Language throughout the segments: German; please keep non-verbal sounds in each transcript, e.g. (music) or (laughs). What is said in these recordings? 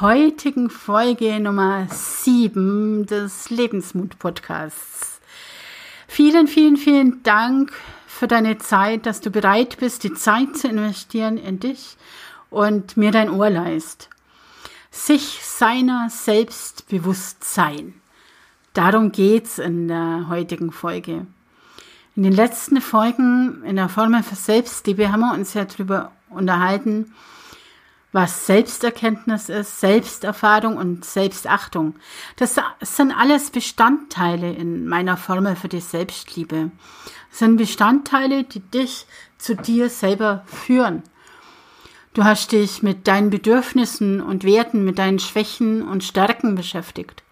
heutigen Folge Nummer 7 des Lebensmut-Podcasts. Vielen, vielen, vielen Dank für deine Zeit, dass du bereit bist, die Zeit zu investieren in dich und mir dein Ohr leist. Sich seiner selbst bewusst sein. Darum geht's in der heutigen Folge. In den letzten Folgen in der Formel für Selbstliebe haben wir uns ja darüber unterhalten, was Selbsterkenntnis ist, Selbsterfahrung und Selbstachtung. Das sind alles Bestandteile in meiner Formel für die Selbstliebe. Das sind Bestandteile, die dich zu dir selber führen. Du hast dich mit deinen Bedürfnissen und Werten, mit deinen Schwächen und Stärken beschäftigt.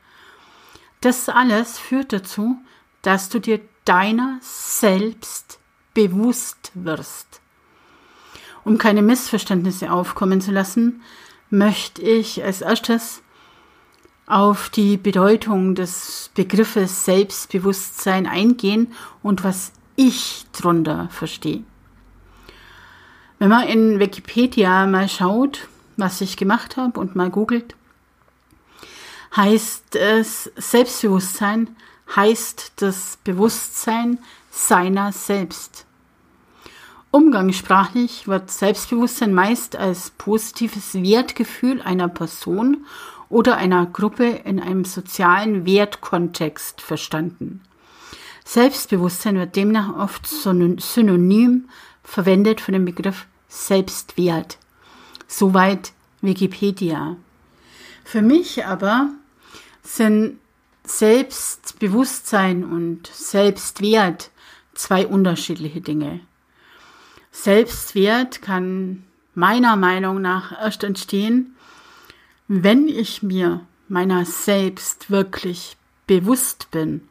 Das alles führt dazu, dass du dir deiner selbst bewusst wirst. Um keine Missverständnisse aufkommen zu lassen, möchte ich als erstes auf die Bedeutung des Begriffes Selbstbewusstsein eingehen und was ich drunter verstehe. Wenn man in Wikipedia mal schaut, was ich gemacht habe und mal googelt, heißt es Selbstbewusstsein heißt das Bewusstsein seiner selbst. Umgangssprachlich wird Selbstbewusstsein meist als positives Wertgefühl einer Person oder einer Gruppe in einem sozialen Wertkontext verstanden. Selbstbewusstsein wird demnach oft synonym verwendet für den Begriff Selbstwert. Soweit Wikipedia. Für mich aber sind Selbstbewusstsein und Selbstwert zwei unterschiedliche Dinge. Selbstwert kann meiner Meinung nach erst entstehen, wenn ich mir meiner selbst wirklich bewusst bin.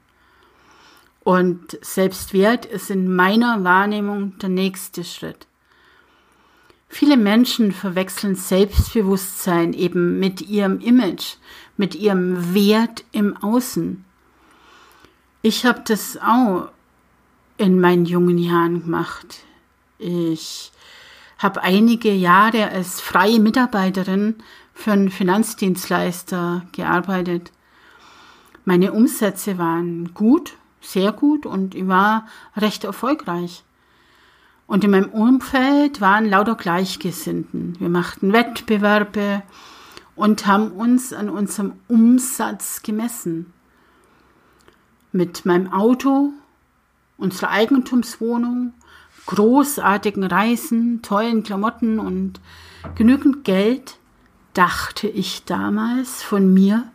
Und Selbstwert ist in meiner Wahrnehmung der nächste Schritt. Viele Menschen verwechseln Selbstbewusstsein eben mit ihrem Image, mit ihrem Wert im Außen. Ich habe das auch in meinen jungen Jahren gemacht. Ich habe einige Jahre als freie Mitarbeiterin für einen Finanzdienstleister gearbeitet. Meine Umsätze waren gut, sehr gut und ich war recht erfolgreich. Und in meinem Umfeld waren lauter Gleichgesinnten. Wir machten Wettbewerbe und haben uns an unserem Umsatz gemessen. Mit meinem Auto, unserer Eigentumswohnung großartigen Reisen, tollen Klamotten und genügend Geld dachte ich damals von mir,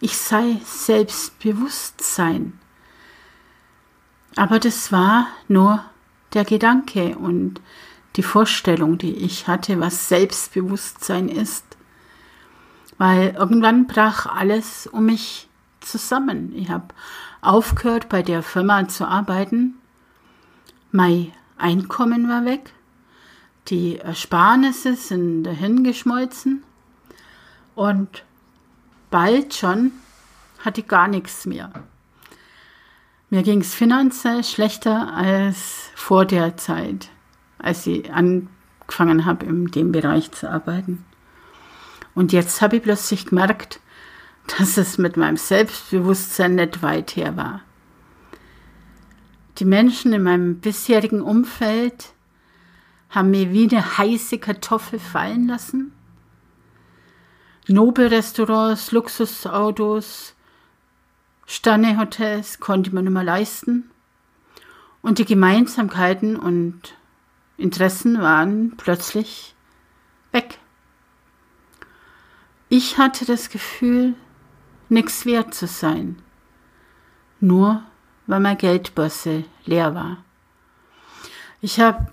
ich sei Selbstbewusstsein. Aber das war nur der Gedanke und die Vorstellung, die ich hatte, was Selbstbewusstsein ist. Weil irgendwann brach alles um mich zusammen. Ich habe aufgehört, bei der Firma zu arbeiten. Mai Einkommen war weg, die Ersparnisse sind dahingeschmolzen und bald schon hatte ich gar nichts mehr. Mir ging es finanziell schlechter als vor der Zeit, als ich angefangen habe, in dem Bereich zu arbeiten. Und jetzt habe ich plötzlich gemerkt, (laughs) dass es mit meinem Selbstbewusstsein nicht weit her war. Die Menschen in meinem bisherigen Umfeld haben mir wie eine heiße Kartoffel fallen lassen. Nobelrestaurants, Luxusautos, Sternehotels konnte man mehr leisten. Und die Gemeinsamkeiten und Interessen waren plötzlich weg. Ich hatte das Gefühl, nichts wert zu sein, nur weil meine Geldbörse leer war. Ich habe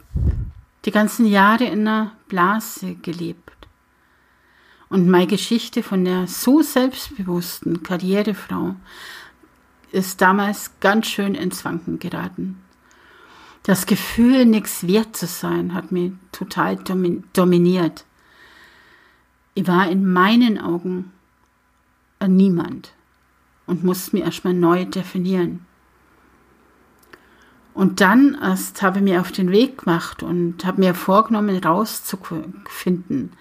die ganzen Jahre in einer Blase gelebt. Und meine Geschichte von der so selbstbewussten Karrierefrau ist damals ganz schön ins Wanken geraten. Das Gefühl, nichts wert zu sein, hat mich total dominiert. Ich war in meinen Augen Niemand und musste mich erstmal neu definieren. Und dann erst habe ich mir auf den Weg gemacht und habe mir vorgenommen, rauszufinden,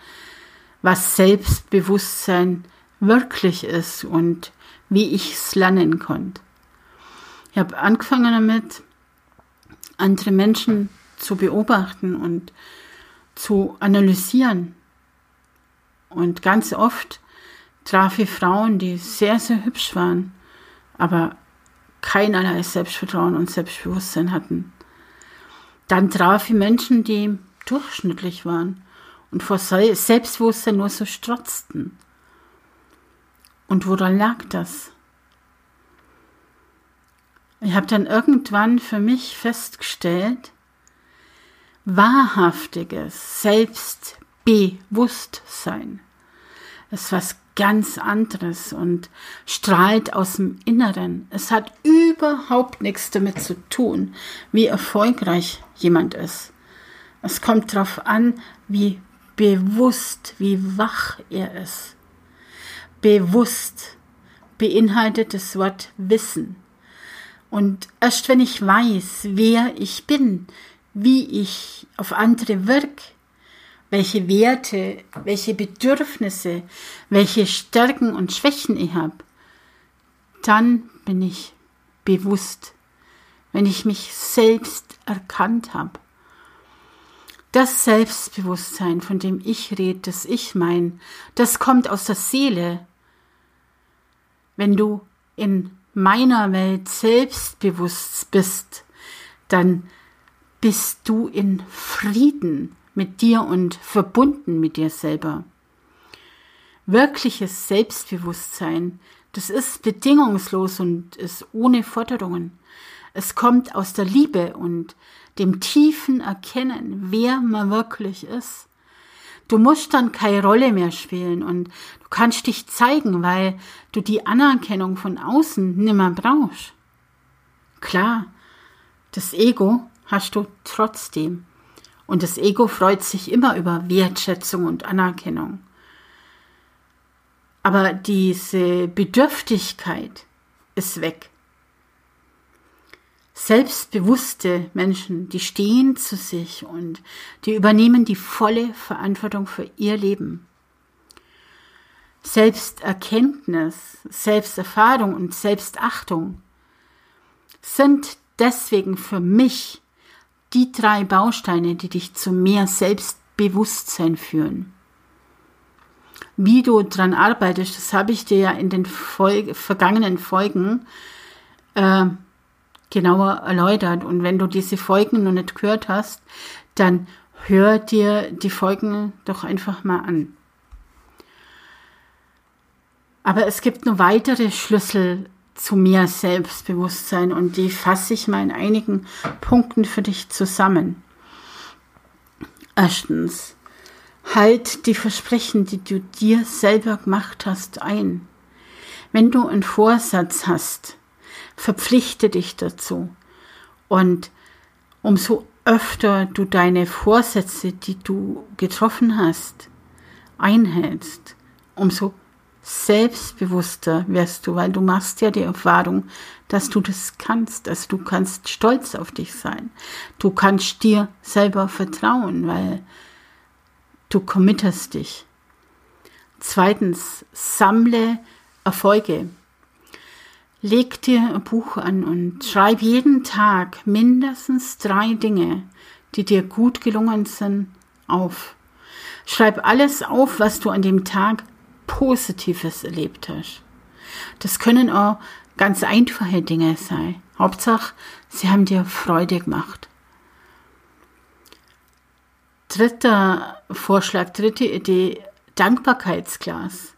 was Selbstbewusstsein wirklich ist und wie ich es lernen konnte. Ich habe angefangen damit, andere Menschen zu beobachten und zu analysieren. Und ganz oft traf ich Frauen, die sehr, sehr hübsch waren, aber keinerlei Selbstvertrauen und Selbstbewusstsein hatten. Dann traf ich Menschen, die durchschnittlich waren und vor Selbstbewusstsein nur so strotzten. Und woran lag das? Ich habe dann irgendwann für mich festgestellt, wahrhaftiges Selbstbewusstsein ist was ganz anderes und strahlt aus dem Inneren. Es hat überhaupt nichts damit zu tun, wie erfolgreich jemand ist. Es kommt darauf an, wie bewusst, wie wach er ist. Bewusst beinhaltet das Wort Wissen. Und erst wenn ich weiß, wer ich bin, wie ich auf andere wirke, welche Werte, welche Bedürfnisse, welche Stärken und Schwächen ich habe, dann bin ich bewusst, wenn ich mich selbst erkannt habe. Das Selbstbewusstsein, von dem ich rede, das ich mein, das kommt aus der Seele. Wenn du in meiner Welt selbstbewusst bist, dann bist du in Frieden mit dir und verbunden mit dir selber. Wirkliches Selbstbewusstsein, das ist bedingungslos und ist ohne Forderungen. Es kommt aus der Liebe und dem tiefen Erkennen, wer man wirklich ist. Du musst dann keine Rolle mehr spielen und du kannst dich zeigen, weil du die Anerkennung von außen nimmer brauchst. Klar, das Ego hast du trotzdem. Und das Ego freut sich immer über Wertschätzung und Anerkennung. Aber diese Bedürftigkeit ist weg. Selbstbewusste Menschen, die stehen zu sich und die übernehmen die volle Verantwortung für ihr Leben. Selbsterkenntnis, Selbsterfahrung und Selbstachtung sind deswegen für mich die drei Bausteine, die dich zu mehr Selbstbewusstsein führen. Wie du dran arbeitest, das habe ich dir ja in den Folge, vergangenen Folgen äh, genauer erläutert. Und wenn du diese Folgen noch nicht gehört hast, dann hör dir die Folgen doch einfach mal an. Aber es gibt noch weitere Schlüssel zu mehr Selbstbewusstsein und die fasse ich mal in einigen Punkten für dich zusammen. Erstens, halt die Versprechen, die du dir selber gemacht hast, ein. Wenn du einen Vorsatz hast, verpflichte dich dazu. Und umso öfter du deine Vorsätze, die du getroffen hast, einhältst, umso selbstbewusster wirst du, weil du machst ja die Erfahrung, dass du das kannst, dass du kannst stolz auf dich sein. Du kannst dir selber vertrauen, weil du committest dich. Zweitens, sammle Erfolge. Leg dir ein Buch an und schreib jeden Tag mindestens drei Dinge, die dir gut gelungen sind, auf. Schreib alles auf, was du an dem Tag Positives erlebt hast. Das können auch ganz einfache Dinge sein. Hauptsache, sie haben dir Freude gemacht. Dritter Vorschlag, dritte Idee, Dankbarkeitsglas.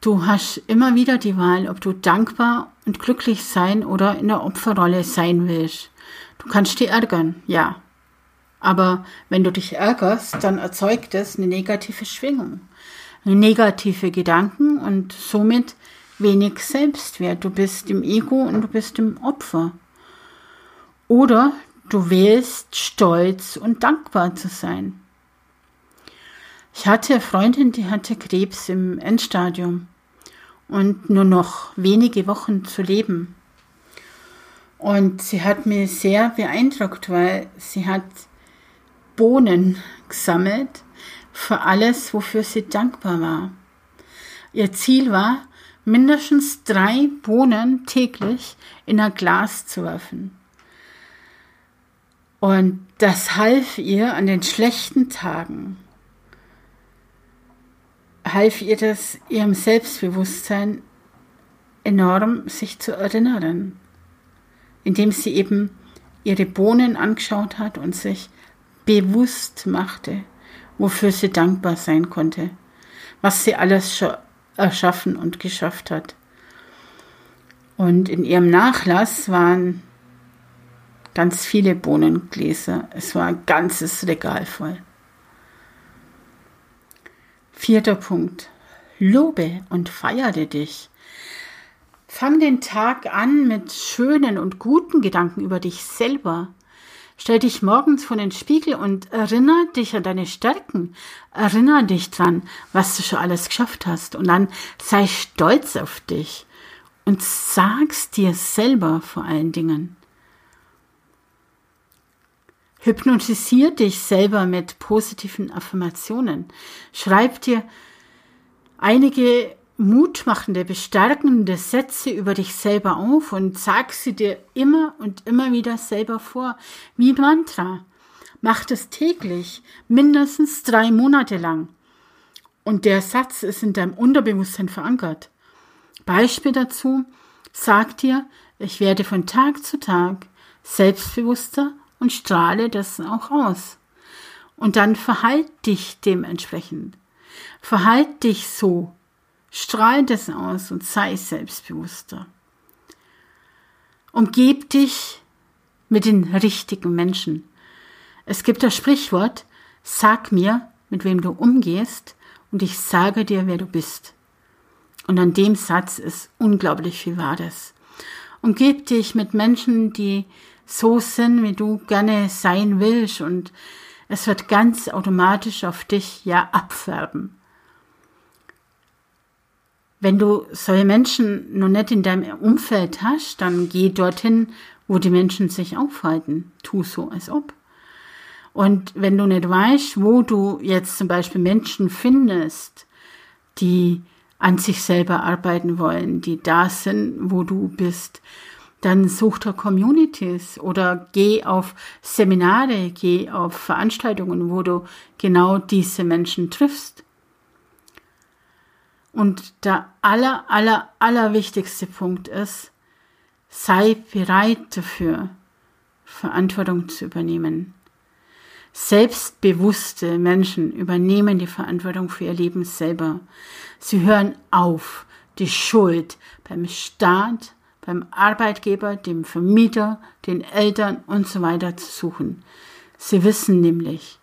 Du hast immer wieder die Wahl, ob du dankbar und glücklich sein oder in der Opferrolle sein willst. Du kannst dich ärgern, ja. Aber wenn du dich ärgerst, dann erzeugt es eine negative Schwingung. Negative Gedanken und somit wenig Selbstwert. Du bist im Ego und du bist im Opfer. Oder du wählst stolz und dankbar zu sein. Ich hatte eine Freundin, die hatte Krebs im Endstadium und nur noch wenige Wochen zu leben. Und sie hat mich sehr beeindruckt, weil sie hat Bohnen gesammelt für alles, wofür sie dankbar war. Ihr Ziel war, mindestens drei Bohnen täglich in ein Glas zu werfen. Und das half ihr an den schlechten Tagen, half ihr das ihrem Selbstbewusstsein enorm sich zu erinnern, indem sie eben ihre Bohnen angeschaut hat und sich bewusst machte, wofür sie dankbar sein konnte, was sie alles schon erschaffen und geschafft hat. Und in ihrem Nachlass waren ganz viele Bohnengläser. Es war ein ganzes Regal voll. Vierter Punkt. Lobe und feiere dich. Fang den Tag an mit schönen und guten Gedanken über dich selber. Stell dich morgens vor den Spiegel und erinnere dich an deine Stärken. Erinnere dich dran, was du schon alles geschafft hast. Und dann sei stolz auf dich und sag's dir selber vor allen Dingen. Hypnotisier dich selber mit positiven Affirmationen. Schreib dir einige mutmachende, bestärkende Sätze über dich selber auf und sag sie dir immer und immer wieder selber vor, wie Mantra. Mach das täglich, mindestens drei Monate lang. Und der Satz ist in deinem Unterbewusstsein verankert. Beispiel dazu, sag dir, ich werde von Tag zu Tag selbstbewusster und strahle das auch aus. Und dann verhalt dich dementsprechend. Verhalt dich so, Strahl das aus und sei selbstbewusster. Umgeb dich mit den richtigen Menschen. Es gibt das Sprichwort, sag mir, mit wem du umgehst, und ich sage dir, wer du bist. Und an dem Satz ist unglaublich viel Wahres. Umgeb dich mit Menschen, die so sind, wie du gerne sein willst, und es wird ganz automatisch auf dich ja abfärben. Wenn du solche Menschen noch nicht in deinem Umfeld hast, dann geh dorthin, wo die Menschen sich aufhalten. Tu so, als ob. Und wenn du nicht weißt, wo du jetzt zum Beispiel Menschen findest, die an sich selber arbeiten wollen, die da sind, wo du bist, dann such dir Communities oder geh auf Seminare, geh auf Veranstaltungen, wo du genau diese Menschen triffst. Und der aller, aller, aller wichtigste Punkt ist, sei bereit dafür, Verantwortung zu übernehmen. Selbstbewusste Menschen übernehmen die Verantwortung für ihr Leben selber. Sie hören auf, die Schuld beim Staat, beim Arbeitgeber, dem Vermieter, den Eltern und so weiter zu suchen. Sie wissen nämlich,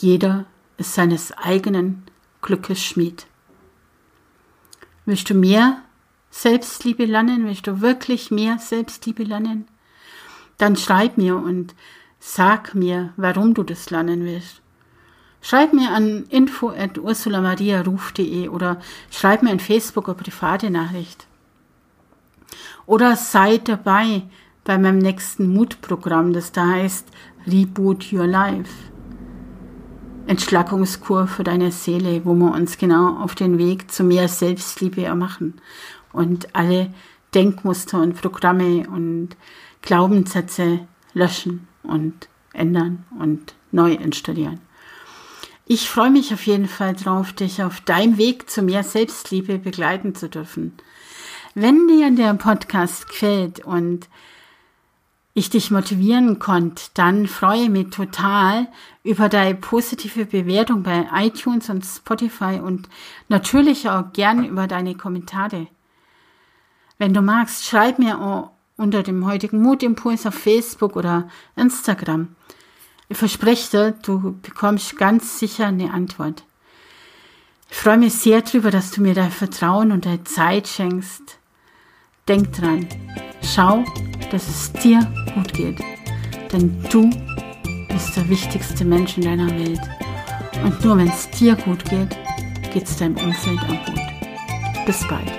jeder ist seines eigenen Glückes Schmied. Willst du mehr Selbstliebe lernen? Willst du wirklich mehr Selbstliebe lernen? Dann schreib mir und sag mir, warum du das lernen willst. Schreib mir an info at ursulamariaruf.de oder schreib mir in Facebook eine private Nachricht. Oder sei dabei bei meinem nächsten Mutprogramm, das da heißt Reboot Your Life. Entschlackungskur für deine Seele, wo wir uns genau auf den Weg zu mehr Selbstliebe machen und alle Denkmuster und Programme und Glaubenssätze löschen und ändern und neu installieren. Ich freue mich auf jeden Fall drauf, dich auf deinem Weg zu mehr Selbstliebe begleiten zu dürfen. Wenn dir der Podcast gefällt und ich dich motivieren konnte, dann freue ich mich total über deine positive Bewertung bei iTunes und Spotify und natürlich auch gern über deine Kommentare. Wenn du magst, schreib mir auch unter dem heutigen Mutimpuls auf Facebook oder Instagram. Ich verspreche dir, du bekommst ganz sicher eine Antwort. Ich freue mich sehr darüber, dass du mir dein Vertrauen und deine Zeit schenkst. Denk dran, schau, dass es dir gut geht, denn du bist der wichtigste Mensch in deiner Welt. Und nur wenn es dir gut geht, geht es deinem Umfeld auch gut. Bis bald.